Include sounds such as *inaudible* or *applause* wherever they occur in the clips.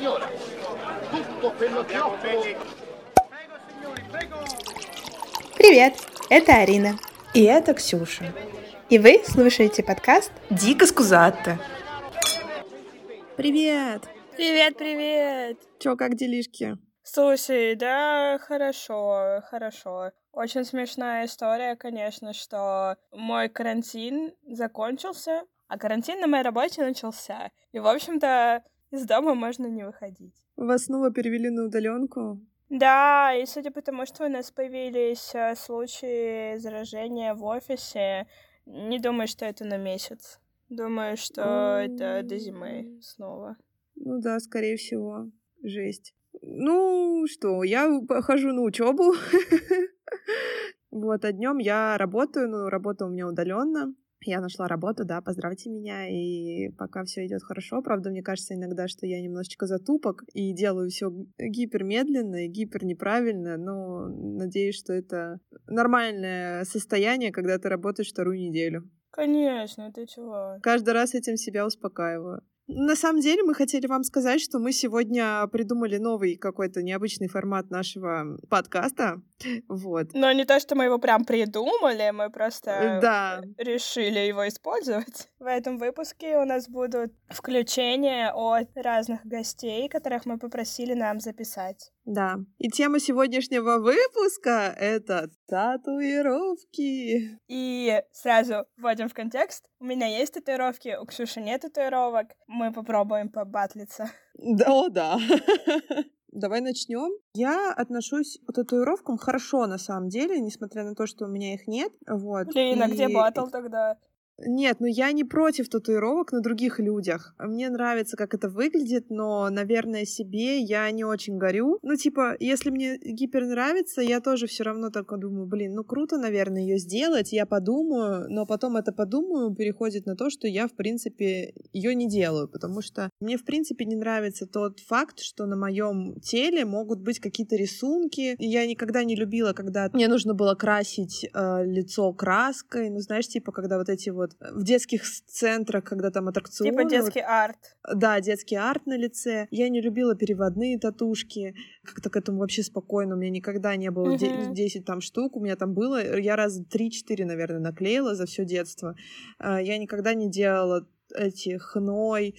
signora. Tutto quello che offro Привет, это Арина. И это Ксюша. И вы слушаете подкаст Дико скузатто. Привет! Привет, привет! Чё, как делишки? Слушай, да, хорошо, хорошо. Очень смешная история, конечно, что мой карантин закончился, а карантин на моей работе начался. И, в общем-то, из дома можно не выходить. Вас снова перевели на удаленку? Да, и судя по тому, что у нас появились э, случаи заражения в офисе, не думаю, что это на месяц. Думаю, что это до зимы снова. Ну да, скорее всего. Жесть. Ну что, я хожу на учебу. *laughs* Вот, а днем я работаю, ну, работа у меня удаленно. Я нашла работу, да, поздравьте меня, и пока все идет хорошо. Правда, мне кажется иногда, что я немножечко затупок и делаю все гипермедленно и гипер неправильно, но надеюсь, что это нормальное состояние, когда ты работаешь вторую неделю. Конечно, ты чего? Каждый раз этим себя успокаиваю. На самом деле мы хотели вам сказать, что мы сегодня придумали новый какой-то необычный формат нашего подкаста. *laughs* Вот. Но не то, что мы его прям придумали, мы просто Да. решили его использовать. В этом выпуске у нас будут включения от разных гостей, которых мы попросили нам записать. Да. И тема сегодняшнего выпуска — это татуировки. И сразу вводим в контекст. У меня есть татуировки, у Ксюши нет татуировок. Мы попробуем побатлиться. Да, о, да. *laughs* Давай начнем. Я отношусь к татуировкам хорошо, на самом деле, несмотря на то, что у меня их нет. Вот. Блин, а где И- батл тогда? Нет, ну я не против татуировок на других людях. Мне нравится, как это выглядит, но, наверное, себе я не очень горю. Ну, типа, если мне гипер нравится, я тоже все равно так думаю, блин, ну круто, наверное, ее сделать, я подумаю, но потом это подумаю переходит на то, что я, в принципе, ее не делаю, потому что мне, в принципе, не нравится тот факт, что на моем теле могут быть какие-то рисунки. Я никогда не любила, когда мне нужно было красить э, лицо краской, ну, знаешь, типа, когда вот эти вот в детских центрах, когда там аттракционы. Типа вот детский арт. да, детский арт на лице. Я не любила переводные татушки. Как-то к этому вообще спокойно. У меня никогда не было Мгм. 10 там штук. У меня там было. Я раз 3-4, наверное, наклеила за все детство. А, Я никогда не делала эти хной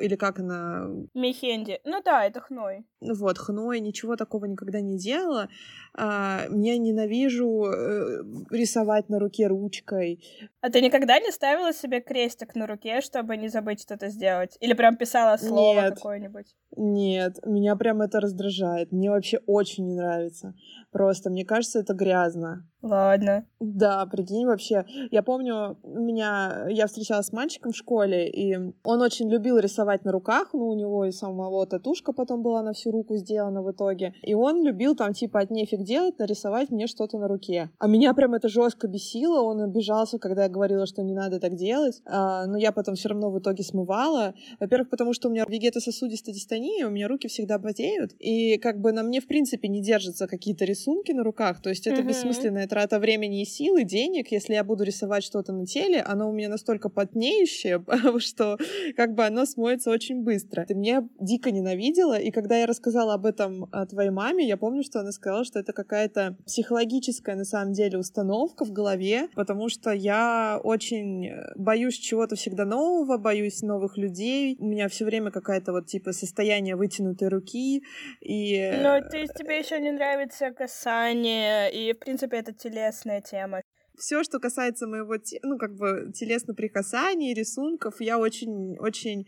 или как она Мехенди. Ну да, это хной. вот, хной, ничего такого никогда не делала. А, я ненавижу э, рисовать на руке ручкой. А ты никогда не ставила себе крестик на руке, чтобы не забыть что-то сделать? Или прям писала слово Нет. какое-нибудь? Нет, меня прям это раздражает. Мне вообще очень не нравится. Просто, мне кажется, это грязно. Ладно. Да, прикинь, вообще. Я помню, меня... Я встречалась с мальчиком в школе, и он очень любил рисовать на руках, ну, у него и самого татушка потом была на всю руку сделана в итоге. И он любил там, типа, от нефиг делать, нарисовать мне что-то на руке. А меня прям это жестко бесило, он обижался, когда я говорила, что не надо так делать. А, но я потом все равно в итоге смывала. Во-первых, потому что у меня вегетососудистая дистония, у меня руки всегда потеют, и как бы на мне, в принципе, не держатся какие-то рисунки на руках, то есть это Мгм. бессмысленная трата времени и сил, и денег, если я буду рисовать что-то на теле, оно у меня настолько потнеющее, *laughs* что как бы оно смоется очень быстро. Ты меня дико ненавидела, и когда я рассказала об этом а, твоей маме, я помню, что она сказала, что это какая-то психологическая, на самом деле, установка в голове, потому что я очень э, боюсь чего-то всегда нового, боюсь новых людей, у меня все время какая-то вот типа состояние вытянутой руки, и... Но ты, тебе еще не нравится касание, и, в принципе, это телесная тема. все, что касается моего, ну, как бы, телесных прикасаний, рисунков, я очень, очень э,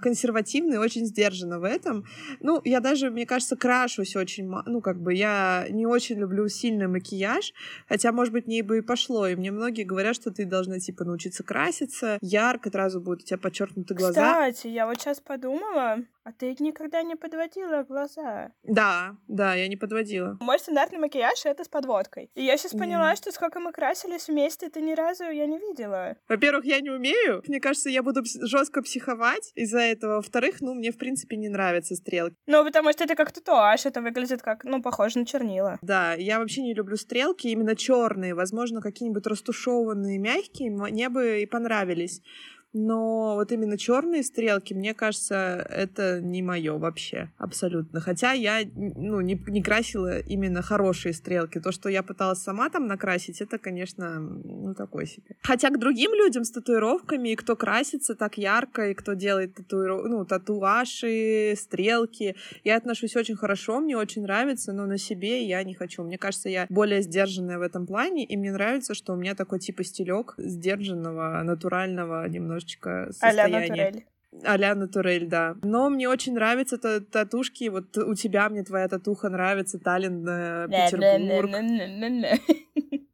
консервативна и очень сдержана в этом. Ну, я даже, мне кажется, крашусь очень, ну, как бы, я не очень люблю сильный макияж, хотя, может быть, мне бы и пошло, и мне многие говорят, что ты должна, типа, научиться краситься, ярко, сразу будут у тебя подчеркнуты глаза. Кстати, я вот сейчас подумала, а ты никогда не подводила глаза. Да, да, я не подводила. Мой стандартный макияж — это с подводкой. И я сейчас поняла, что сколько мы красились вместе, ты ни разу я не видела. Во-первых, я не умею. Мне кажется, я буду жестко психовать из-за этого. Во-вторых, ну, мне, в принципе, не нравятся стрелки. Ну, потому что это как татуаж, это выглядит как, ну, похоже на чернила. Да, я вообще не люблю стрелки, именно черные. Возможно, какие-нибудь растушеванные, мягкие мне бы и понравились. Но вот именно черные стрелки, мне кажется, это не мое вообще абсолютно. Хотя я ну, не, не красила именно хорошие стрелки. То, что я пыталась сама там накрасить, это, конечно, ну такой себе. Хотя к другим людям с татуировками, и кто красится так ярко, и кто делает татуиров... ну, татуаши, стрелки, я отношусь очень хорошо, мне очень нравится, но на себе я не хочу. Мне кажется, я более сдержанная в этом плане, и мне нравится, что у меня такой типа стилек сдержанного, натурального немножечко состояния. А-ля натурель, да. Но мне очень нравятся татушки. Вот у тебя мне твоя татуха нравится, Таллин, Петербург.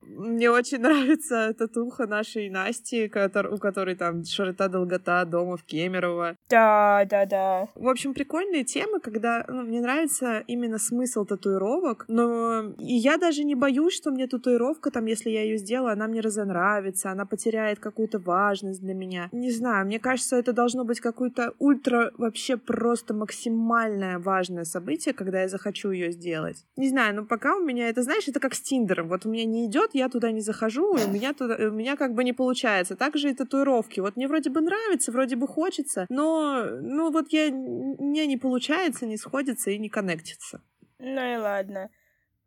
Мне очень *laughs* нравится татуха нашей Насти, у которой там широта долгота дома в Кемерово. Да, да, да. В общем, прикольные темы, когда ну, мне нравится именно смысл татуировок, но и я даже не боюсь, что мне татуировка, там, если я ее сделаю, она мне разонравится, она потеряет какую-то важность для меня. Не знаю, мне кажется, это должно быть какое-то ультра вообще просто максимальное важное событие, когда я захочу ее сделать. Не знаю, но пока у меня это, знаешь, это как с Тиндером. Вот у меня не идет, я туда не захожу, у меня, туда, у меня как бы не получается. Также и татуировки. Вот мне вроде бы нравится, вроде бы хочется, но ну вот я, мне не получается, не сходится и не коннектится. Ну и ладно.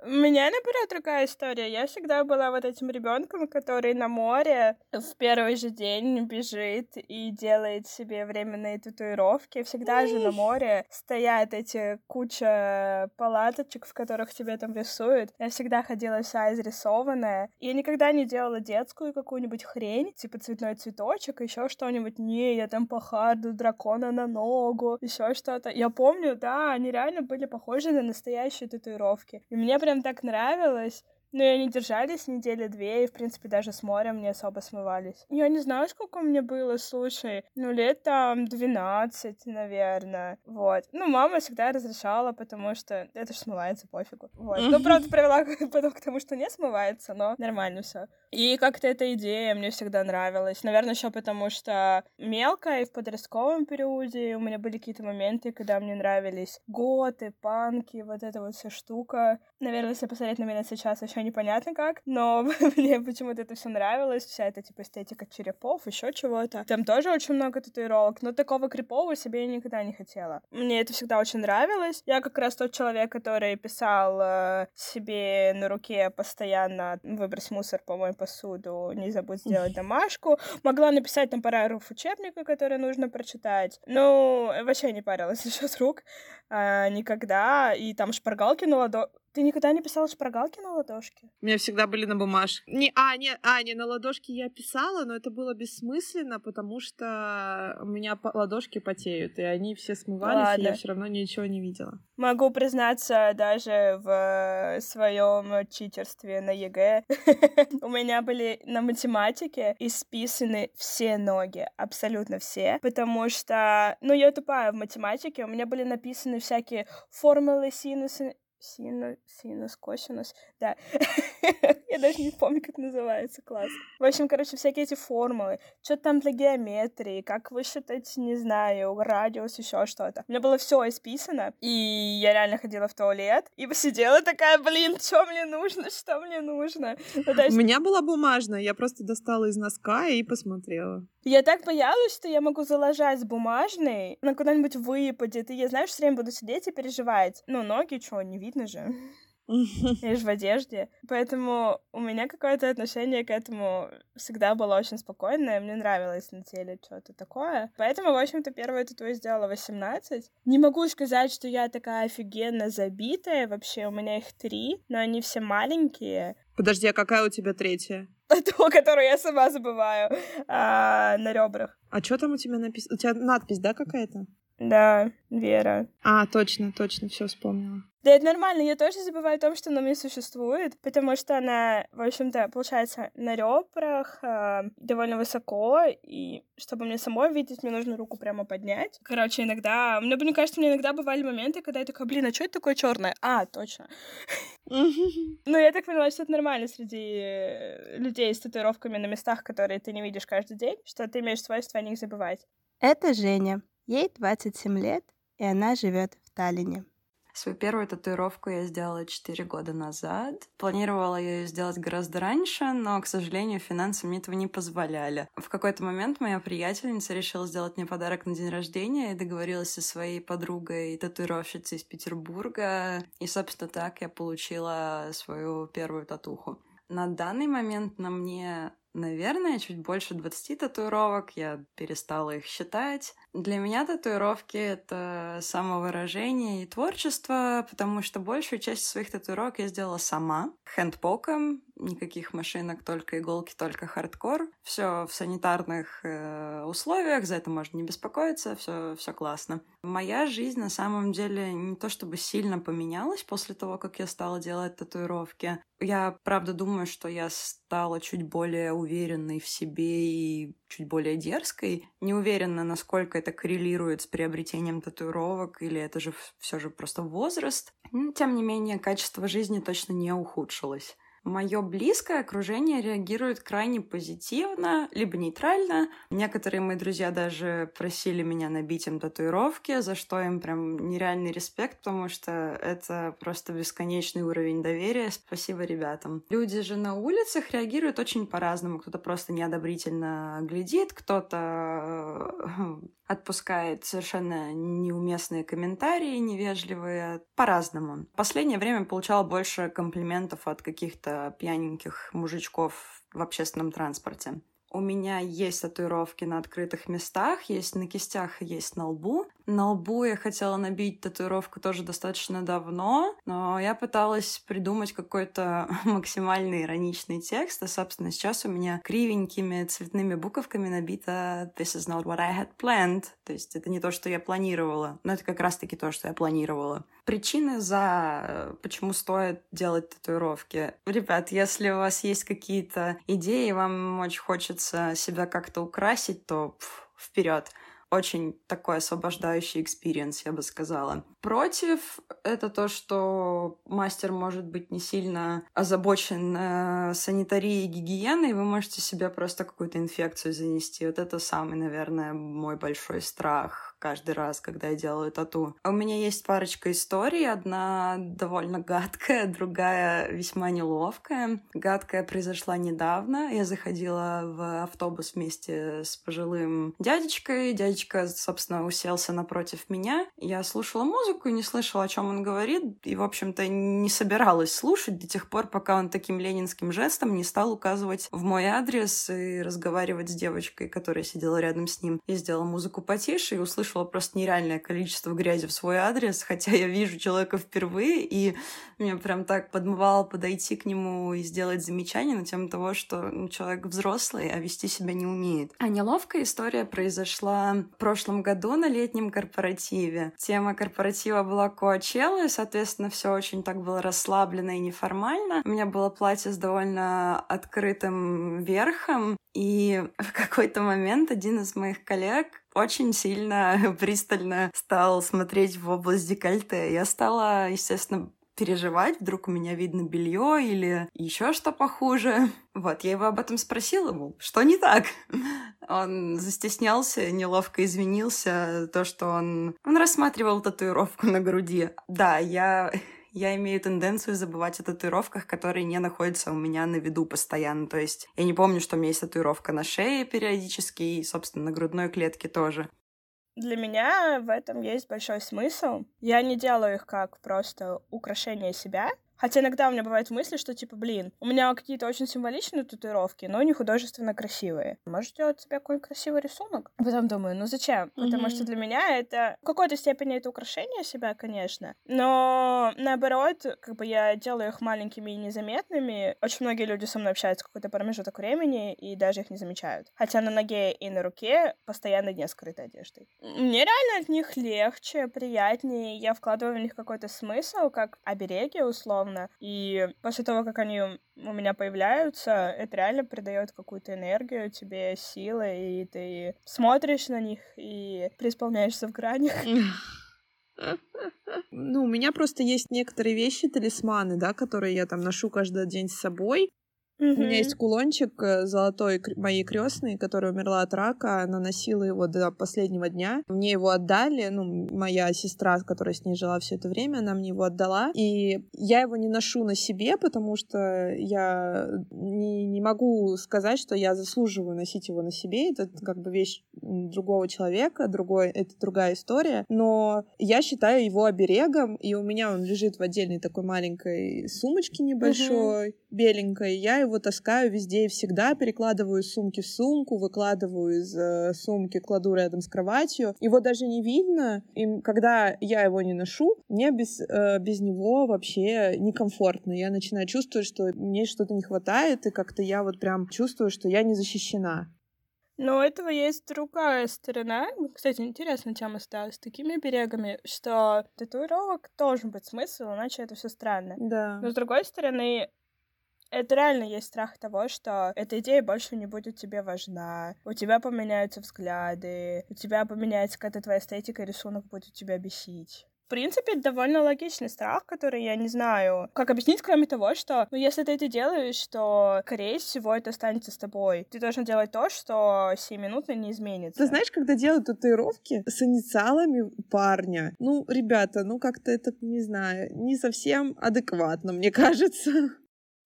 У меня, наоборот, другая история. Я всегда была вот этим ребенком, который на море в первый же день бежит и делает себе временные татуировки. Всегда же на море стоят эти куча палаточек, в которых тебе там рисуют. Я всегда ходила вся изрисованная. Я никогда не делала детскую какую-нибудь хрень, типа цветной цветочек, еще что-нибудь. Не, я там по харду дракона на ногу, еще что-то. Я помню, да, они реально были похожи на настоящие татуировки. И мне прям так нравилось. Но и они держались недели две, и, в принципе, даже с морем не особо смывались. Я не знаю, сколько мне было, слушай, ну, лет там 12, наверное, вот. Ну, мама всегда разрешала, потому что это же смывается, пофигу. Вот. Ну, правда, привела *laughs* потом к тому, что не смывается, но нормально все. И как-то эта идея мне всегда нравилась. Наверное, еще потому, что мелко и в подростковом периоде у меня были какие-то моменты, когда мне нравились готы, панки, вот эта вот вся штука. Наверное, если посмотреть на меня сейчас, еще непонятно как, но *laughs* мне почему-то это все нравилось, вся эта типа эстетика черепов, еще чего-то. Там тоже очень много татуировок, но такого крипового себе я никогда не хотела. Мне это всегда очень нравилось. Я как раз тот человек, который писал э, себе на руке постоянно «выбрось мусор, помой посуду, не забудь сделать домашку». Могла написать там параграф учебника, который нужно прочитать. Ну, вообще не парилась *laughs* насчет рук э, никогда. И там шпаргалки на ладо ты никогда не писала шпаргалки на ладошке? У меня всегда были на бумажке. Не, а, не, а, не, на ладошке я писала, но это было бессмысленно, потому что у меня ладошки потеют, и они все смывались, Ладно. и я все равно ничего не видела. Могу признаться, даже в своем читерстве на ЕГЭ *laughs* у меня были на математике исписаны все ноги, абсолютно все, потому что, ну, я тупая в математике, у меня были написаны всякие формулы, синусы, Синус, синус, косинус, да. *laughs* Я даже не помню, как называется, класс. В общем, короче, всякие эти формулы, что там для геометрии, как высчитать, не знаю, радиус, еще что-то. У меня было все исписано, и я реально ходила в туалет, и посидела такая, блин, что мне нужно, что мне нужно. Ну, есть... У меня была бумажная, я просто достала из носка и посмотрела. Я так боялась, что я могу заложать бумажный, на куда-нибудь выпадет, и я, знаешь, все время буду сидеть и переживать. Ну, ноги, что, не видно же. Я же в одежде. Поэтому у меня какое-то отношение к этому всегда было очень спокойное. Мне нравилось на теле что-то такое. Поэтому, в общем-то, первое тату сделала 18. Не могу сказать, что я такая офигенно забитая. Вообще, у меня их три, но они все маленькие. Подожди, а какая у тебя третья? *laughs* То, которую я сама забываю а, на ребрах. А что там у тебя написано? У тебя надпись, да, какая-то? Да, Вера. А, точно, точно, все вспомнила. Да это нормально, я тоже забываю о том, что она меня существует, потому что она, в общем-то, получается на ребрах э, довольно высоко, и чтобы мне самой видеть, мне нужно руку прямо поднять. Короче, иногда, мне, мне кажется, мне иногда бывали моменты, когда я такая, блин, а что это такое черное? А, точно. *laughs* Ну, я так поняла, что это нормально среди людей с татуировками на местах, которые ты не видишь каждый день, что ты имеешь свойство о них забывать. Это Женя. Ей 27 лет, и она живет в Таллине. Свою первую татуировку я сделала 4 года назад. Планировала ее сделать гораздо раньше, но, к сожалению, финансы мне этого не позволяли. В какой-то момент моя приятельница решила сделать мне подарок на день рождения и договорилась со своей подругой, татуировщицей из Петербурга. И, собственно, так я получила свою первую татуху. На данный момент на мне наверное, чуть больше 20 татуировок, я перестала их считать. Для меня татуировки — это самовыражение и творчество, потому что большую часть своих татуировок я сделала сама, хендпоком, никаких машинок, только иголки, только хардкор. Все в санитарных э, условиях, за это можно не беспокоиться, все, все классно. Моя жизнь на самом деле не то чтобы сильно поменялась после того, как я стала делать татуировки. Я правда думаю, что я стала чуть более уверенной в себе и чуть более дерзкой. Не уверена, насколько это коррелирует с приобретением татуировок, или это же все же просто возраст. Но, тем не менее, качество жизни точно не ухудшилось. Мое близкое окружение реагирует крайне позитивно, либо нейтрально. Некоторые мои друзья даже просили меня набить им татуировки, за что им прям нереальный респект, потому что это просто бесконечный уровень доверия. Спасибо ребятам. Люди же на улицах реагируют очень по-разному. Кто-то просто неодобрительно глядит, кто-то э, отпускает совершенно неуместные комментарии, невежливые, по-разному. В последнее время получала больше комплиментов от каких-то пьяненьких мужичков в общественном транспорте. У меня есть татуировки на открытых местах, есть на кистях, есть на лбу. На лбу я хотела набить татуировку тоже достаточно давно, но я пыталась придумать какой-то *laughs* максимально ироничный текст, и, собственно, сейчас у меня кривенькими цветными буковками набито «This is not what I had planned», то есть это не то, что я планировала, но это как раз-таки то, что я планировала. Причины за э, почему стоит делать татуировки. Ребят, если у вас есть какие-то идеи, вам очень хочется себя как-то украсить, то вперед очень такой освобождающий experience, я бы сказала. Против — это то, что мастер может быть не сильно озабочен э, санитарией и гигиеной, вы можете себе просто какую-то инфекцию занести. Вот это самый, наверное, мой большой страх каждый раз, когда я делаю тату. У меня есть парочка историй. Одна довольно гадкая, *laughs* другая весьма неловкая. Гадкая произошла недавно. Я заходила в автобус вместе с пожилым дядечкой. Дядечка, собственно, уселся напротив меня. Я слушала музыку и не слышала, о чем он говорит. И, в общем-то, не собиралась слушать до тех пор, пока он таким ленинским жестом не стал указывать в мой адрес и разговаривать с девочкой, которая сидела рядом с ним. Я сделала музыку потише и услышала услышала просто нереальное количество грязи в свой адрес, хотя я вижу человека впервые, и меня прям так подмывало подойти к нему и сделать замечание на тему того, что ну, человек взрослый, а вести себя не умеет. А неловкая история произошла в прошлом году на летнем корпоративе. Тема корпоратива была Коачелла, и, соответственно, все очень так было расслаблено и неформально. У меня было платье с довольно открытым верхом, и в какой-то момент один из моих коллег очень сильно *laughs* пристально стал смотреть в область декольте. Я стала, естественно, переживать, вдруг у меня видно белье или еще что похуже. *laughs* Вот, я его об этом спросила, мол, что не так? *laughs* Он застеснялся, неловко извинился, то, что он... Он рассматривал татуировку на груди. Да, я я имею тенденцию забывать о татуировках, которые не находятся у меня на виду постоянно. То есть я не помню, что у меня есть татуировка на шее периодически и, собственно, на грудной клетке тоже. Для меня в этом есть большой смысл. Я не делаю их как просто украшение себя, Хотя иногда у меня бывают мысли, что типа, блин, у меня какие-то очень символичные татуировки, но не художественно красивые. Можешь сделать себе какой-нибудь красивый рисунок? Потом думаю, ну зачем? Mm-hmm. Потому что для меня это в какой-то степени это украшение себя, конечно. Но наоборот, как бы я делаю их маленькими и незаметными. Очень многие люди со мной общаются какой-то промежуток времени и даже их не замечают. Хотя на ноге и на руке постоянно не скрытой одеждой. Мне реально от них легче, приятнее. Я вкладываю в них какой-то смысл, как обереги условно условно. И после того, как они у меня появляются, это реально придает какую-то энергию тебе, силы, и ты смотришь на них и преисполняешься в гранях. *laughs* Ну, у меня просто есть некоторые вещи, талисманы, да, которые я там ношу каждый день с собой. У меня есть кулончик э, золотой моей крестной, которая умерла от рака. Она носила его до последнего дня. Мне его отдали. Ну, моя сестра, которая с ней жила все это время, она мне его отдала. И я его не ношу на себе, потому что я не, не могу сказать, что я заслуживаю носить его на себе. Это как бы вещь другого человека, другой, это другая история. Но я считаю его оберегом, и у меня он лежит в отдельной такой маленькой сумочке небольшой, uh-huh. Беленькой. Я его таскаю везде и всегда, перекладываю из сумки в сумку, выкладываю из э, сумки, кладу рядом с кроватью. Его даже не видно, и когда я его не ношу, мне без, э, без него вообще некомфортно. Я начинаю чувствовать, что мне что-то не хватает, и как-то я вот прям чувствую, что я не защищена. Но у этого есть другая сторона. Кстати, интересная тема стала с такими берегами, что татуировок должен быть смысл, иначе это все странно. Да. Но с другой стороны, это реально есть страх того, что эта идея больше не будет тебе важна, у тебя поменяются взгляды, у тебя поменяется какая-то твоя эстетика, и рисунок будет тебя бесить. В принципе, довольно логичный страх, который я не знаю, как объяснить, кроме того, что, ну, если ты это делаешь, то, скорее всего, это останется с тобой. Ты должен делать то, что сиюминутно не изменится. Ты знаешь, когда делают татуировки с инициалами парня, ну, ребята, ну, как-то это, не знаю, не совсем адекватно, мне кажется.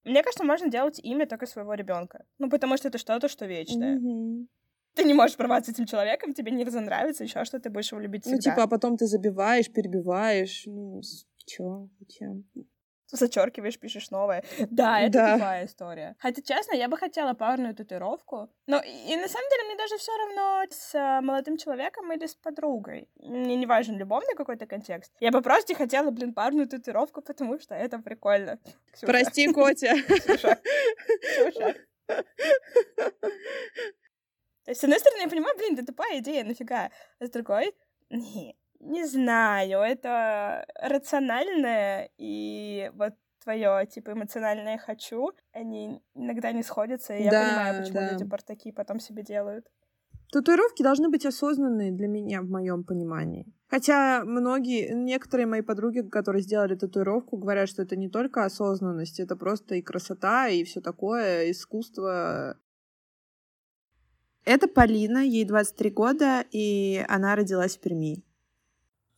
Мне кажется, можно делать имя только своего ребенка. Ну, потому что это что-то, что вечное. Mm-hmm. Ты не можешь порваться этим человеком, тебе не разонравится, еще что ты будешь его любить ну, всегда. Ну, типа, а потом ты забиваешь, перебиваешь. Ну, чё, зачем? Зачеркиваешь, пишешь новое. Да, это да. тупая история. Хотя, честно, я бы хотела парную татуировку. Но и на самом деле мне даже все равно с а, молодым человеком или с подругой. Мне не важен любовный какой-то контекст. Я бы просто хотела, блин, парную татуировку, потому что это прикольно. Ксюша. Прости, *laughs* Котя. Ксюша. Ксюша. То есть, с одной стороны, я понимаю, блин, это тупая идея, нафига. А с другой, не, не знаю, это рациональное, и вот твое, типа, эмоциональное «хочу», они иногда не сходятся, и да, я понимаю, почему да. люди портаки потом себе делают. Татуировки должны быть осознанные для меня, в моем понимании. Хотя многие, некоторые мои подруги, которые сделали татуировку, говорят, что это не только осознанность, это просто и красота, и все такое, искусство. Это Полина, ей 23 года, и она родилась в Перми.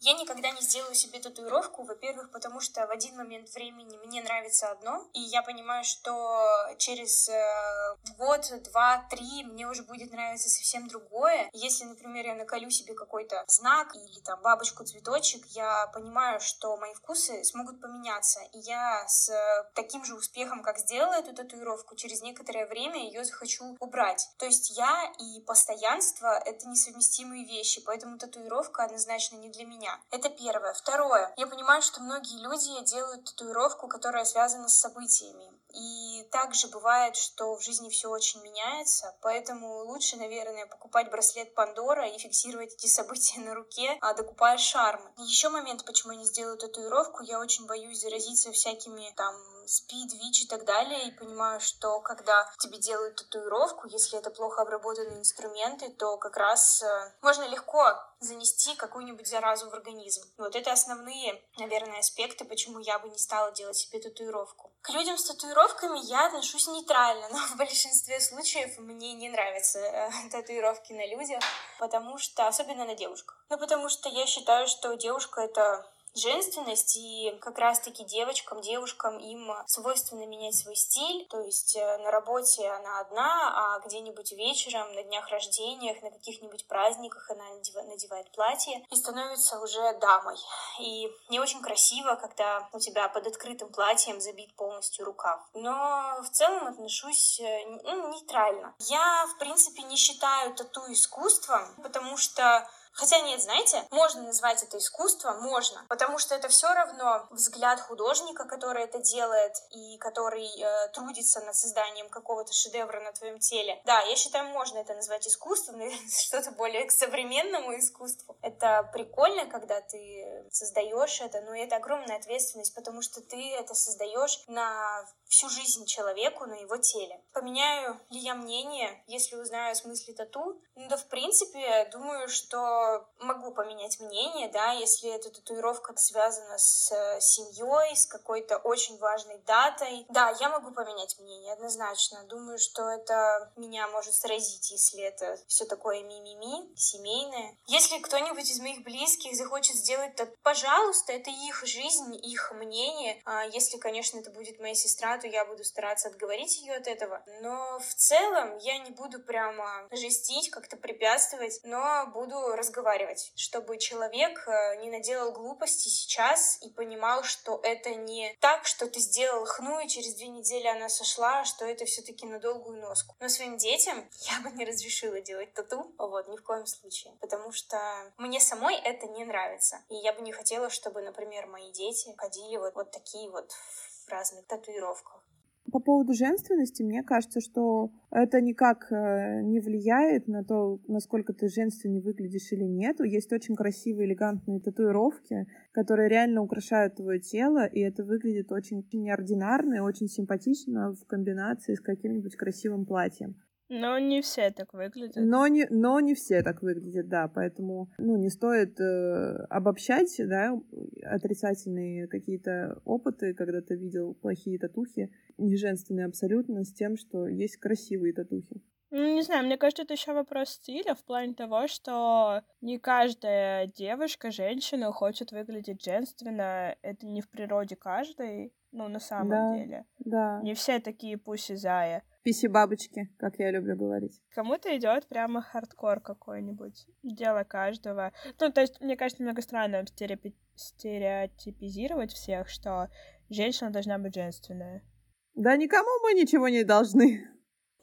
Я никогда не сделаю себе татуировку, во-первых, потому что в один момент времени мне нравится одно, и я понимаю, что через э, год, два, три мне уже будет нравиться совсем другое. Если, например, я наколю себе какой-то знак или там бабочку, цветочек, я понимаю, что мои вкусы смогут поменяться, и я с таким же успехом, как сделала эту татуировку, через некоторое время ее захочу убрать. То есть я и постоянство — это несовместимые вещи, поэтому татуировка однозначно не для меня Это первое. Второе. Я понимаю, что многие люди делают татуировку, которая связана с событиями. И также бывает, что в жизни все очень меняется, поэтому лучше, наверное, покупать браслет Пандора и фиксировать эти события *laughs* на руке, а докупая шармы. Еще момент, почему я не сделаю татуировку, я очень боюсь заразиться всякими там спид, ВИЧ и так далее, и понимаю, что когда тебе делают татуировку, если это плохо обработанные инструменты, то как раз э, можно легко занести какую-нибудь заразу в организм. Вот это основные, наверное, аспекты, почему я бы не стала делать себе татуировку. К людям с татуировками я отношусь нейтрально, *laughs* но в большинстве случаев мне не нравятся э, татуировки на людях, потому что, особенно на девушках. Ну, потому что я считаю, что девушка — это женственность, и как раз-таки девочкам, девушкам им свойственно менять свой стиль, то есть э, на работе она одна, а где-нибудь вечером, на днях рождениях, на каких-нибудь праздниках она надевает платье и становится уже дамой. И не очень красиво, когда у тебя под открытым платьем забит полностью рукав. Но в целом отношусь э, ну, нейтрально. Я, в принципе, не считаю тату искусством, потому что Хотя нет, знаете, можно назвать это искусством, можно, потому что это все равно взгляд художника, который это делает и который э, трудится над созданием какого-то шедевра на твоем теле. Да, я считаю, можно это назвать искусством, *laughs* наверное, что-то более к современному искусству. Это прикольно, когда ты создаешь это, но это огромная ответственность, потому что ты это создаешь на всю жизнь человеку, на его теле. Поменяю ли я мнение, если узнаю о смысле тату? Ну да, в принципе, думаю, что могу поменять мнение, да, если эта татуировка связана с э, семьей, с какой-то очень важной датой. Да, я могу поменять мнение, однозначно. Думаю, что это меня может сразить, если это все такое мимими, семейное. Если кто-нибудь из моих близких захочет сделать то, пожалуйста, это их жизнь, их мнение. А если, конечно, это будет моя сестра, то я буду стараться отговорить ее от этого. Но в целом я не буду прямо жестить, как-то препятствовать, но буду разговаривать, чтобы человек э, не наделал глупости сейчас и понимал, что это не так, что ты сделал хну, и через две недели она сошла, а что это все-таки на долгую носку. Но своим детям *laughs* я бы не разрешила делать тату, вот, ни в коем случае, потому что мне самой это не нравится. И я бы не хотела, чтобы, например, мои дети ходили вот, вот такие вот в разных татуировках. По поводу женственности, мне кажется, что это никак э, не влияет на то, насколько ты женственнее выглядишь или нет. Есть очень красивые, элегантные татуировки, которые реально украшают твое тело, и это выглядит очень неординарно и очень симпатично в комбинации с каким-нибудь красивым платьем. Но не все так выглядят. Но не, но не все так выглядят, да, поэтому, ну, не стоит э, обобщать, да, отрицательные какие-то опыты, когда ты видел плохие татухи, не женственные абсолютно, с тем, что есть красивые татухи. Ну, не знаю, мне кажется, это еще вопрос стиля в плане того, что не каждая девушка, женщина хочет выглядеть женственно. Это не в природе каждой, ну, на самом да, деле. Да. Не все такие пуси зая. Писи-бабочки, как я люблю говорить. Кому-то идет прямо хардкор какой-нибудь. Дело каждого. Ну, то есть, мне кажется, немного странно стереопи... стереотипизировать всех, что женщина должна быть женственная. Да никому мы ничего не должны.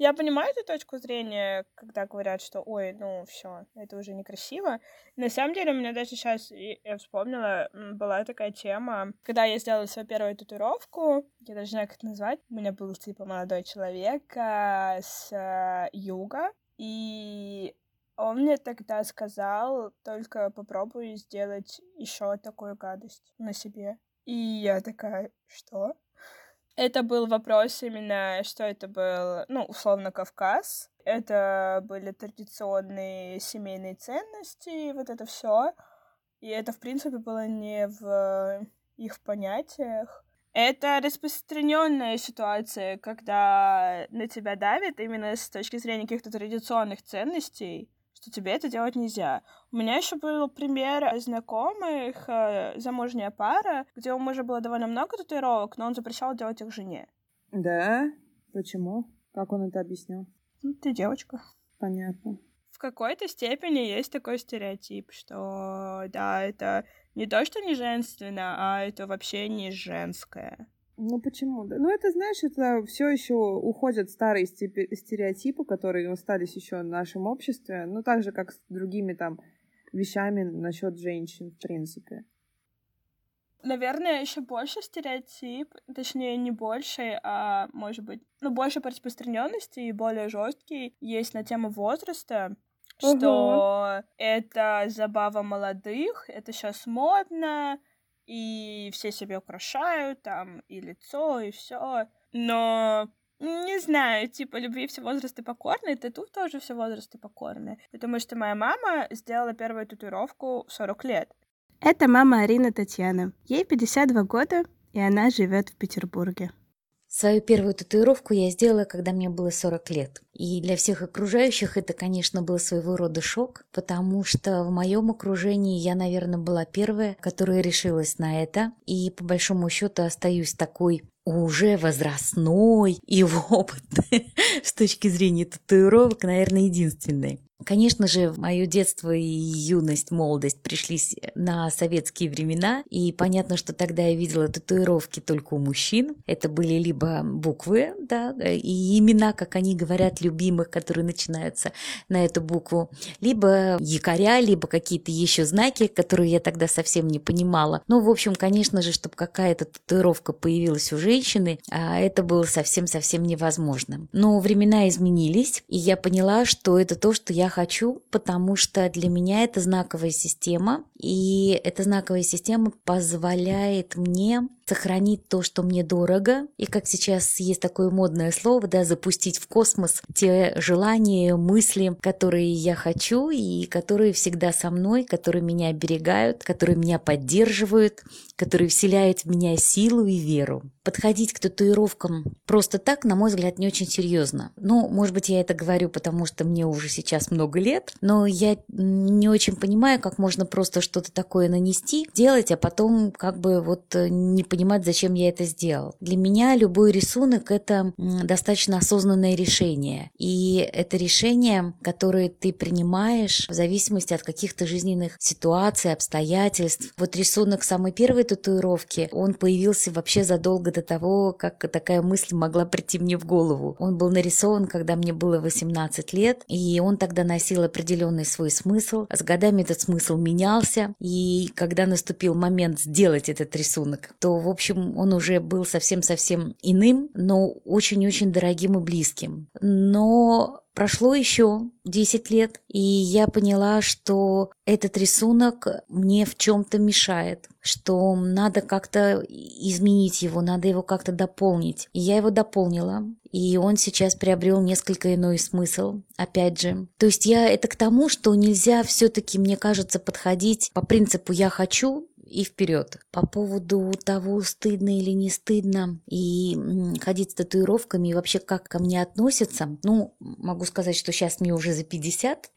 Я понимаю эту точку зрения, когда говорят, что ой, ну все, это уже некрасиво. На самом деле, у меня даже сейчас, я вспомнила, была такая тема, когда я сделала свою первую татуировку, я даже не знаю, как это назвать, у меня был типа молодой человек а, с а, юга, и он мне тогда сказал, только попробуй сделать еще такую гадость на себе. И я такая, что? Это был вопрос именно, что это был, ну, условно, Кавказ. Это были традиционные семейные ценности, вот это все. И это, в принципе, было не в их понятиях. Это распространенная ситуация, когда на тебя давит именно с точки зрения каких-то традиционных ценностей что тебе это делать нельзя. У меня еще был пример знакомых, э, замужняя пара, где у мужа было довольно много татуировок, но он запрещал делать их жене. Да? Почему? Как он это объяснил? Ну, ты девочка. Понятно. В какой-то степени есть такой стереотип, что да, это не то, что не женственно, а это вообще не женское. Ну почему? Ну это, знаешь, это все еще уходят старые стереотипы, которые остались еще в нашем обществе, ну так же, как с другими там вещами насчет женщин, в принципе. Наверное, еще больше стереотип, точнее, не больше, а может быть, ну, больше по распространенности и более жесткий есть на тему возраста, что угу. это забава молодых, это сейчас модно, и все себе украшают, там, и лицо, и все. Но не знаю, типа, любви все возрасты покорны, тату тоже все возрасты покорны. Потому что моя мама сделала первую татуировку в 40 лет. Это мама Арины Татьяна. Ей 52 года, и она живет в Петербурге. Свою первую татуировку я сделала, когда мне было 40 лет. И для всех окружающих это, конечно, был своего рода шок, потому что в моем окружении я, наверное, была первая, которая решилась на это. И по большому счету остаюсь такой уже возрастной и опытной *laughs* с точки зрения татуировок, наверное, единственной. Конечно же, мое детство и юность, молодость пришлись на советские времена, и понятно, что тогда я видела татуировки только у мужчин. Это были либо буквы, да, и имена, как они говорят, любимых, которые начинаются на эту букву, либо якоря, либо какие-то еще знаки, которые я тогда совсем не понимала. Ну, в общем, конечно же, чтобы какая-то татуировка появилась у женщины, а это было совсем-совсем невозможно. Но времена изменились, и я поняла, что это то, что я хочу, потому что для меня это знаковая система, и эта знаковая система позволяет мне сохранить то, что мне дорого, и как сейчас есть такое модное слово, да, запустить в космос те желания, мысли, которые я хочу и которые всегда со мной, которые меня оберегают, которые меня поддерживают, которые вселяют в меня силу и веру. Подходить к татуировкам просто так, на мой взгляд, не очень серьезно. Ну, может быть, я это говорю, потому что мне уже сейчас много лет, но я не очень понимаю, как можно просто что-то такое нанести, делать, а потом как бы вот э, не понимать, зачем я это сделал. Для меня любой рисунок – это достаточно осознанное решение. И это решение, которое ты принимаешь в зависимости от каких-то жизненных ситуаций, обстоятельств. Вот рисунок самой первой татуировки, он появился вообще задолго до того, как такая мысль могла прийти мне в голову. Он был нарисован, когда мне было 18 лет, и он тогда носил определенный свой смысл. С годами этот смысл менялся, и когда наступил момент сделать этот рисунок, то, в общем, он уже был совсем-совсем иным, но очень-очень дорогим и близким. Но Прошло еще 10 лет, и я поняла, что этот рисунок мне в чем-то мешает, что надо как-то изменить его, надо его как-то дополнить. И я его дополнила, и он сейчас приобрел несколько иной смысл, опять же. То есть я это к тому, что нельзя все-таки, мне кажется, подходить по принципу «я хочу», и вперед. По поводу того, стыдно или не стыдно, и ходить с татуировками, и вообще как ко мне относятся, ну, могу сказать, что сейчас мне уже за 50,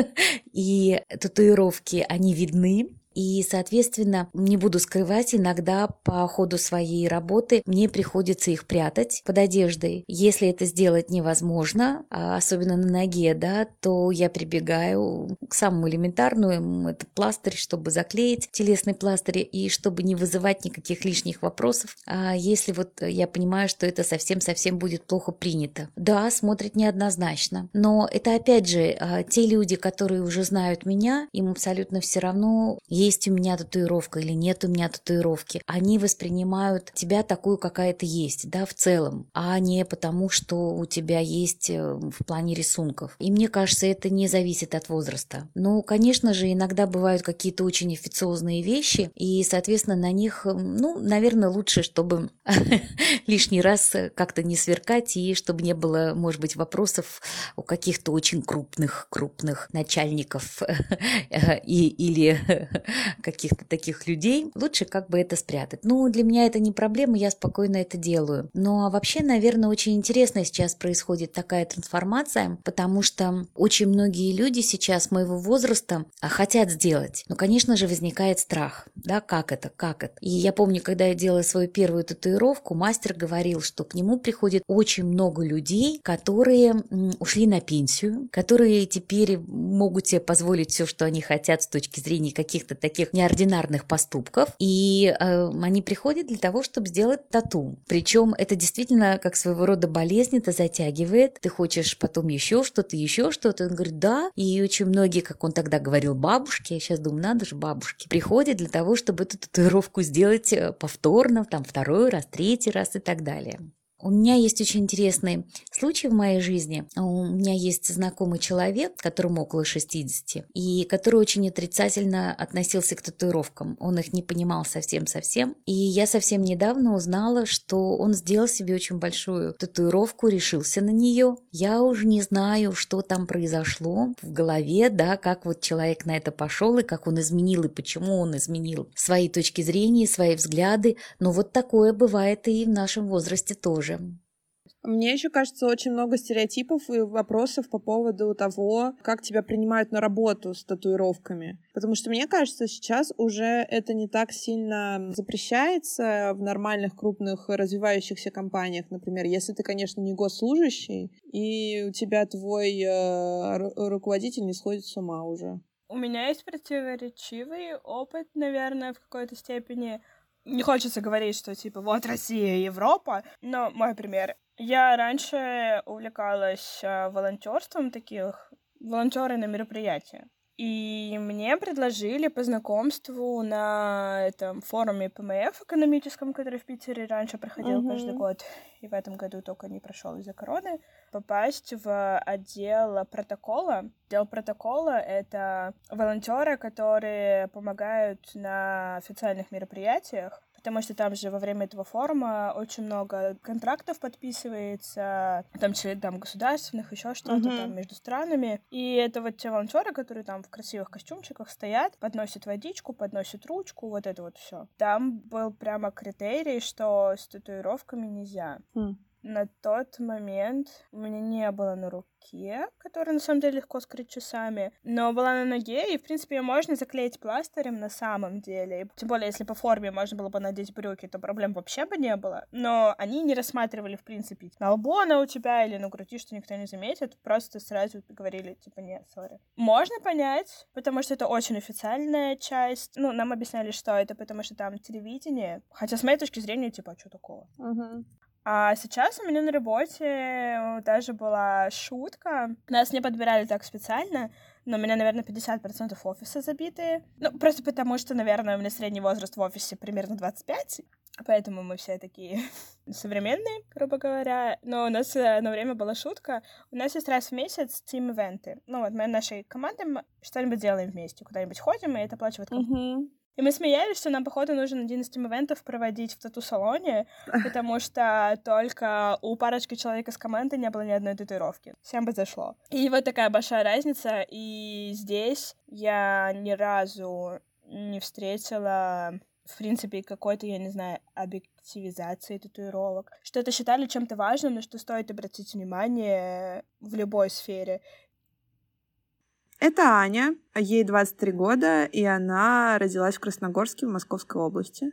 *laughs* и татуировки, они видны, и, соответственно, не буду скрывать, иногда по ходу своей работы мне приходится их прятать под одеждой. Если это сделать невозможно, а особенно на ноге, да, то я прибегаю к самому элементарному, это пластырь, чтобы заклеить телесный пластырь и чтобы не вызывать никаких лишних вопросов. А если вот я понимаю, что это совсем-совсем будет плохо принято. Да, смотрит неоднозначно, но это опять же а, те люди, которые уже знают меня, им абсолютно все равно, есть у меня татуировка или нет у меня татуировки. Они воспринимают тебя такую, какая ты есть, да, в целом, а не потому, что у тебя есть э, в плане рисунков. И мне кажется, это не зависит от возраста. Ну, конечно же, иногда бывают какие-то очень официозные вещи, и, соответственно, на них, ну, наверное, лучше, чтобы *laughs* лишний раз как-то не сверкать, и чтобы не было, может быть, вопросов у каких-то очень крупных, крупных начальников *laughs* и, или каких-то таких людей, лучше как бы это спрятать. Ну, для меня это не проблема, я спокойно это делаю. Но вообще, наверное, очень интересно сейчас происходит такая трансформация, потому что очень многие люди сейчас моего возраста а, хотят сделать. Но, конечно же, возникает страх. Да, как это, как это? И я помню, когда я делала свою первую татуировку, мастер говорил, что к нему приходит очень много людей, которые ушли на пенсию, которые теперь могут себе позволить все, что они хотят с точки зрения каких-то таких неординарных поступков, и э, они приходят для того, чтобы сделать тату. Причем это действительно как своего рода болезнь, это затягивает. Ты хочешь потом еще что-то, еще что-то. Он говорит, да. И очень многие, как он тогда говорил, бабушки, я сейчас думаю, надо же, бабушки, приходят для того, чтобы эту татуировку сделать э, повторно, там второй раз, третий раз и так далее. У меня есть очень интересный случай в моей жизни. У меня есть знакомый человек, которому около 60, и который очень отрицательно относился к татуировкам. Он их не понимал совсем-совсем. И я совсем недавно узнала, что он сделал себе очень большую татуировку, решился на нее. Я уже не знаю, что там произошло в голове, да, как вот человек на это пошел, и как он изменил, и почему он изменил свои точки зрения, свои взгляды. Но вот такое бывает и в нашем возрасте тоже тоже. Мне еще кажется очень много стереотипов и вопросов по поводу того, как тебя принимают на работу с татуировками. Потому что мне кажется, сейчас уже это не так сильно запрещается в нормальных крупных развивающихся компаниях. Например, если ты, конечно, не госслужащий, и у тебя твой э, руководитель не сходит с ума уже. У меня есть противоречивый опыт, наверное, в какой-то степени не хочется говорить, что типа вот Россия, Европа, но мой пример. Я раньше увлекалась э, волонтерством таких, волонтеры на мероприятия. И мне предложили по знакомству на этом форуме ПМФ экономическом, который в Питере раньше проходил mm-hmm. каждый год, и в этом году только не прошел из-за короны, попасть в отдел протокола. Отдел протокола — это волонтеры, которые помогают на официальных мероприятиях, потому что там же во время этого форума очень много контрактов подписывается, в том числе там государственных, еще что-то Мгм. там между странами. И это вот те волонтеры, которые там в красивых костюмчиках стоят, подносят водичку, подносят ручку, вот это вот все. Там был прямо критерий, что с татуировками нельзя. Хм. На тот момент у меня не было на руке, которая на самом деле легко скрыть часами, но была на ноге, и, в принципе, ее можно заклеить пластырем на самом деле. Тем более, если по форме можно было бы надеть брюки, то проблем вообще бы не было. Но они не рассматривали, в принципе, на лбу она у тебя или на груди, что никто не заметит, просто сразу говорили, типа, нет, сори. Можно понять, потому что это очень официальная часть. Ну, нам объясняли, что это, потому что там телевидение. Хотя, с моей точки зрения, типа, а что такого? Мгм. А сейчас у меня на работе даже была шутка. Нас не подбирали так специально, но у меня, наверное, 50% офиса забитые. Ну, просто потому что, наверное, у меня средний возраст в офисе примерно 25, поэтому мы все такие *laughs* современные, грубо говоря. Но у нас на время была шутка. У нас есть раз в месяц тим-ивенты. Ну, вот мы нашей командой что-нибудь делаем вместе, куда-нибудь ходим, и это оплачивает компания. Мгм. И мы смеялись, что нам, походу, нужен один из тим-ивентов проводить в тату-салоне, *laughs* потому что только у парочки человек из команды не было ни одной татуировки. Всем бы зашло. И вот такая большая разница. И здесь я ни разу не встретила в принципе, какой-то, я не знаю, объективизации татуировок. Что это считали чем-то важным, на что стоит обратить внимание в любой сфере. Это Аня, ей 23 года, и она родилась в Красногорске в Московской области.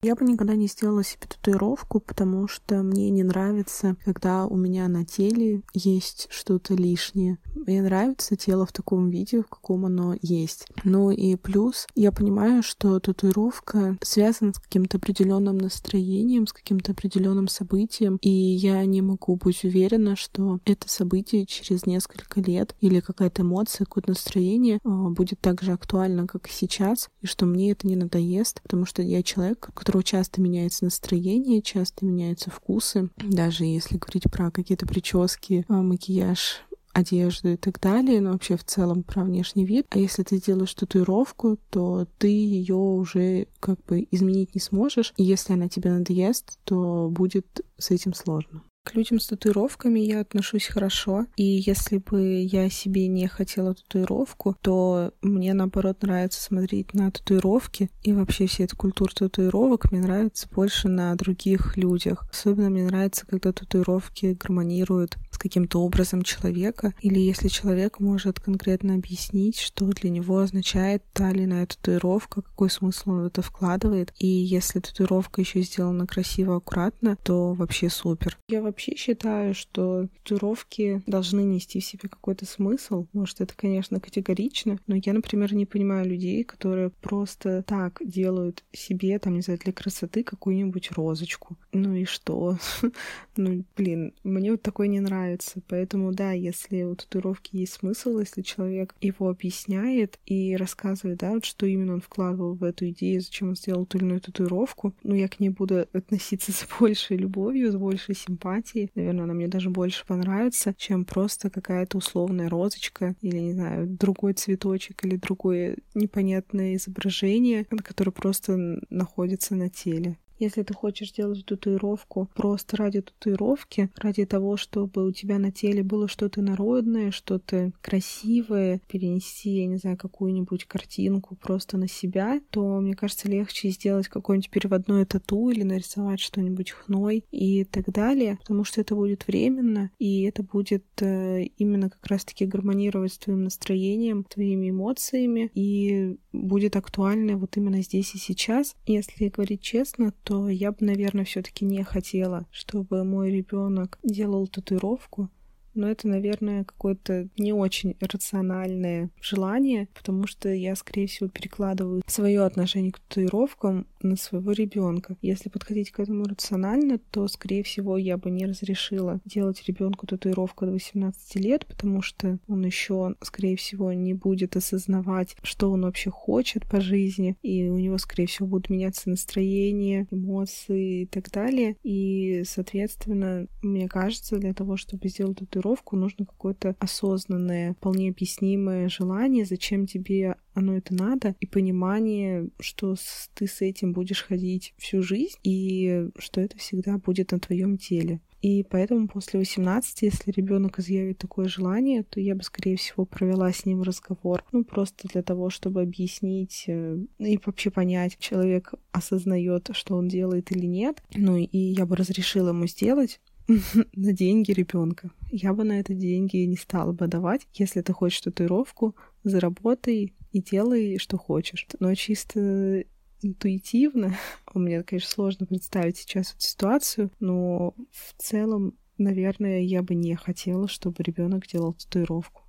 Я бы никогда не сделала себе татуировку, потому что мне не нравится, когда у меня на теле есть что-то лишнее. Мне нравится тело в таком виде, в каком оно есть. Ну и плюс я понимаю, что татуировка связана с каким-то определенным настроением, с каким-то определенным событием, и я не могу быть уверена, что это событие через несколько лет или какая-то эмоция, какое-то настроение а, будет так же актуально, как и сейчас, и что мне это не надоест, потому что я человек, которого часто меняется настроение, часто меняются вкусы, даже если говорить про какие-то прически, а, макияж, одежду и так далее, но вообще в целом про внешний вид. А если ты делаешь татуировку, то ты ее уже как бы изменить не сможешь. И если она тебе надоест, то будет с этим сложно. К людям с татуировками я отношусь хорошо, и если бы я себе не хотела татуировку, то мне наоборот нравится смотреть на татуировки, и вообще вся эта культура татуировок мне нравится больше на других людях. Особенно мне нравится, когда татуировки гармонируют с каким-то образом человека, или если человек может конкретно объяснить, что для него означает та или иная татуировка, какой смысл он в это вкладывает, и если татуировка еще сделана красиво, аккуратно, то вообще супер. Я вообще считаю, что татуировки должны нести в себе какой-то смысл. Может, это, конечно, категорично, но я, например, не понимаю людей, которые просто так делают себе, там, не знаю, для красоты какую-нибудь розочку. Ну и что? *laughs* Ну, блин, мне вот такое не нравится. Поэтому, да, если у татуировки есть смысл, если человек его объясняет и рассказывает, да, вот что именно он вкладывал в эту идею, зачем он сделал ту или иную татуировку, ну, я к ней буду относиться *laughs* с большей любовью, с большей симпатией. Наверное, она мне даже больше понравится, чем просто какая-то условная розочка или, не знаю, другой цветочек или другое непонятное изображение, которое просто находится на теле. Если ты хочешь делать татуировку просто ради татуировки, ради того, чтобы у тебя на теле было что-то народное, что-то красивое, перенести, я не знаю, какую-нибудь картинку просто на себя, то, мне кажется, легче сделать какое-нибудь переводное тату или нарисовать что-нибудь хной и так далее, потому что это будет временно, и это будет э, именно как раз-таки гармонировать с твоим настроением, твоими эмоциями, и будет актуально вот именно здесь и сейчас. Если говорить честно, то я бы, наверное, все-таки не хотела, чтобы мой ребенок делал татуировку. Но это, наверное, какое-то не очень рациональное желание, потому что я, скорее всего, перекладываю свое отношение к татуировкам на своего ребенка. Если подходить к этому рационально, то, скорее всего, я бы не разрешила делать ребенку татуировку до 18 лет, потому что он еще, скорее всего, не будет осознавать, что он вообще хочет по жизни, и у него, скорее всего, будут меняться настроение, эмоции и так далее. И, соответственно, мне кажется, для того, чтобы сделать татуировку, татуировку, нужно какое-то осознанное, вполне объяснимое желание, зачем тебе оно это надо, и понимание, что ты с этим будешь ходить всю жизнь, и что это всегда будет на твоем теле. И поэтому после 18, если ребенок изъявит такое желание, то я бы, скорее всего, провела с ним разговор. Ну, просто для того, чтобы объяснить э, и вообще понять, человек осознает, что он делает или нет. Ну, и я бы разрешила ему сделать *laughs* на деньги ребенка. Я бы на это деньги не стала бы давать. Если ты хочешь татуировку, заработай и делай, что хочешь. Но чисто интуитивно. *laughs* Мне, конечно, сложно представить сейчас эту ситуацию, но в целом, наверное, я бы не хотела, чтобы ребенок делал татуировку.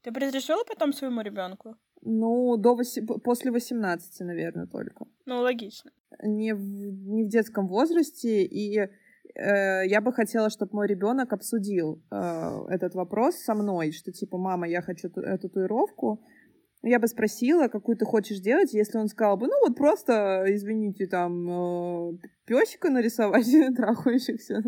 Ты разрешила потом своему ребенку? Ну, до воси... после 18, наверное, только. Ну, логично. Не в, не в детском возрасте, и э, я бы хотела, чтобы мой ребенок обсудил э, этот вопрос со мной, что типа, мама, я хочу эту татуировку, я бы спросила, какую ты хочешь делать, если он сказал бы, ну вот просто, извините, там, э, песика нарисовать, *laughs* трахающихся,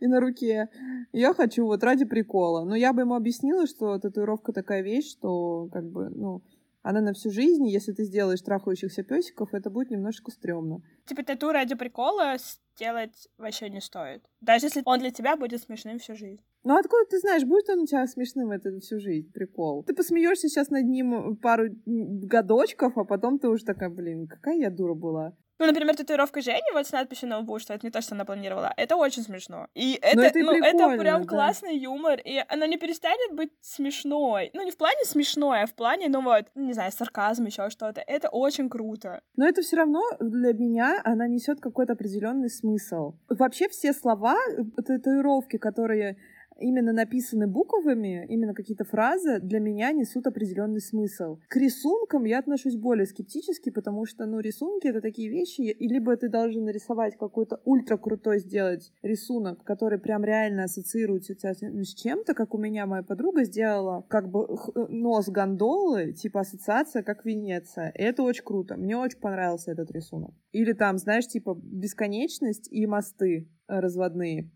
и на руке. Я хочу вот ради прикола. Но я бы ему объяснила, что татуировка такая вещь, что как бы, ну, она на всю жизнь, если ты сделаешь трахающихся песиков, это будет немножко стрёмно. Типа тату ради прикола сделать вообще не стоит. Даже если он для тебя будет смешным всю жизнь. Ну откуда ты знаешь, будет он у тебя смешным это всю жизнь, прикол? Ты посмеешься сейчас над ним пару годочков, а потом ты уже такая, блин, какая я дура была. Ну, например, татуировка Жени вот с надписью на лбу, что это не то, что она планировала. Это очень смешно. И это, это, ну, это прям да. классный юмор, и она не перестанет быть смешной. Ну, не в плане смешной, а в плане, ну вот, не знаю, сарказм, еще что-то. Это очень круто. Но это все равно для меня она несет какой-то определенный смысл. Вообще все слова, э, татуировки, которые именно написаны буквами, именно какие-то фразы для меня несут определенный смысл. К рисункам я отношусь более скептически, потому что, ну, рисунки — это такие вещи, и либо ты должен нарисовать какой-то ультра крутой сделать рисунок, который прям реально ассоциируется с чем-то, как у меня моя подруга сделала, как бы нос гондолы, типа ассоциация, как Венеция. И это очень круто. Мне очень понравился этот рисунок. Или там, знаешь, типа бесконечность и мосты разводные.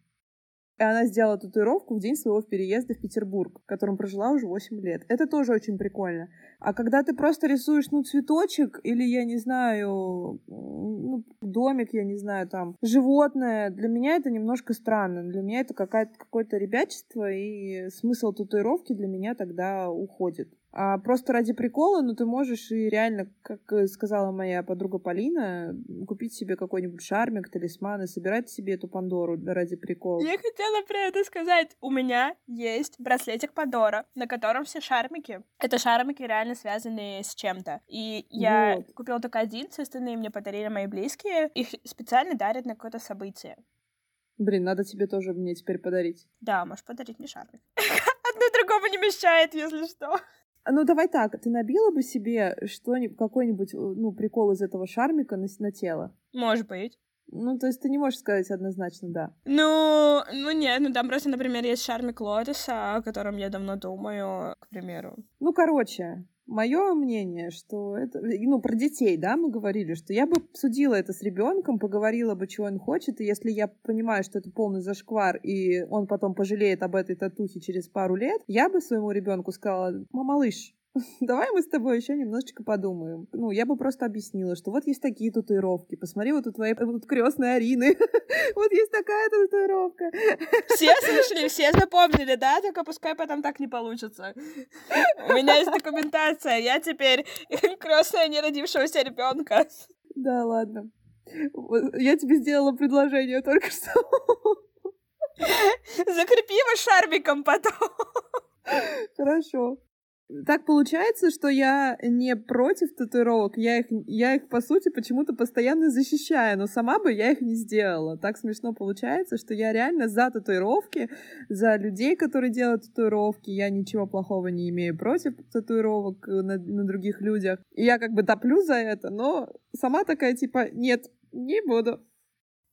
И она сделала татуировку в день своего переезда в Петербург, в котором прожила уже 8 лет. Это тоже очень прикольно. А когда ты просто рисуешь, ну, цветочек или, я не знаю, ну, домик, я не знаю, там, животное, для меня это немножко странно. Для меня это какое-то ребячество, и смысл татуировки для меня тогда уходит а просто ради прикола, ну, ты можешь и реально, как сказала моя подруга Полина, купить себе какой-нибудь шармик, талисман и собирать себе эту Пандору ради прикола. Я хотела про это сказать. У меня есть браслетик Пандора, на котором все шармики. Это шармики реально связанные с чем-то. И я вот. купила только один, все остальные мне подарили мои близкие. Их специально дарят на какое-то событие. Блин, надо тебе тоже мне теперь подарить. Да, можешь подарить мне шармик. *laughs* Одно другому не мешает, если что. Ну, давай так, ты набила бы себе что-нибудь, какой-нибудь, э, ну, прикол из этого шармика на, на тело? Может быть. Ну, то есть ты не можешь сказать однозначно «да». Ну, ну нет, ну там просто, например, есть шармик лотоса, о котором я давно думаю, к примеру. Ну, короче, Мое мнение, что это, ну, про детей, да, мы говорили, что я бы обсудила это с ребенком, поговорила бы, чего он хочет, и если я понимаю, что это полный зашквар, и он потом пожалеет об этой татухе через пару лет, я бы своему ребенку сказала, малыш, *laughs* давай мы с тобой еще немножечко подумаем. Ну, я бы просто объяснила, что вот есть такие татуировки. Посмотри, вот у твоей вот крестной Арины. *laughs* вот есть такая татуировка. все слышали, все запомнили, да? Только пускай потом так не получится. У меня есть документация. Я теперь *laughs* крестная неродившегося ребенка. Да, ладно. Я тебе сделала предложение только что. Закрепи его шармиком потом. Хорошо. Так получается, что я не против татуировок, я их, я их по сути почему-то постоянно защищаю, но сама бы я их не сделала. Так смешно получается, что я реально за татуировки, за людей, которые делают татуировки, я ничего плохого не имею против татуировок на, на других людях. Я как бы топлю за это, но сама такая типа, нет, не буду.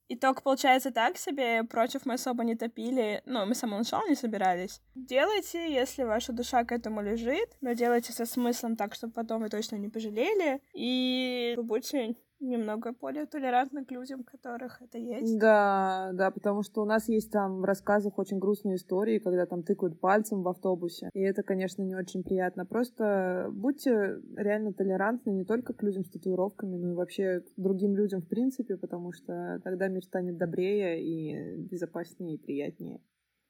Итог получается так себе, против мы особо не топили, ну, мы с самого начала не собирались. Делайте, если ваша душа к этому лежит, но делайте со смыслом так, чтобы потом вы точно не пожалели, и вы будете немного более толерантны к людям, которых это есть. Да, да, потому что у нас есть там в рассказах очень грустные истории, когда там тыкают пальцем в автобусе. И это, конечно, не очень приятно. Просто будьте реально толерантны не только к людям с татуировками, но и вообще к другим людям в принципе, потому что тогда мир станет добрее и безопаснее и приятнее.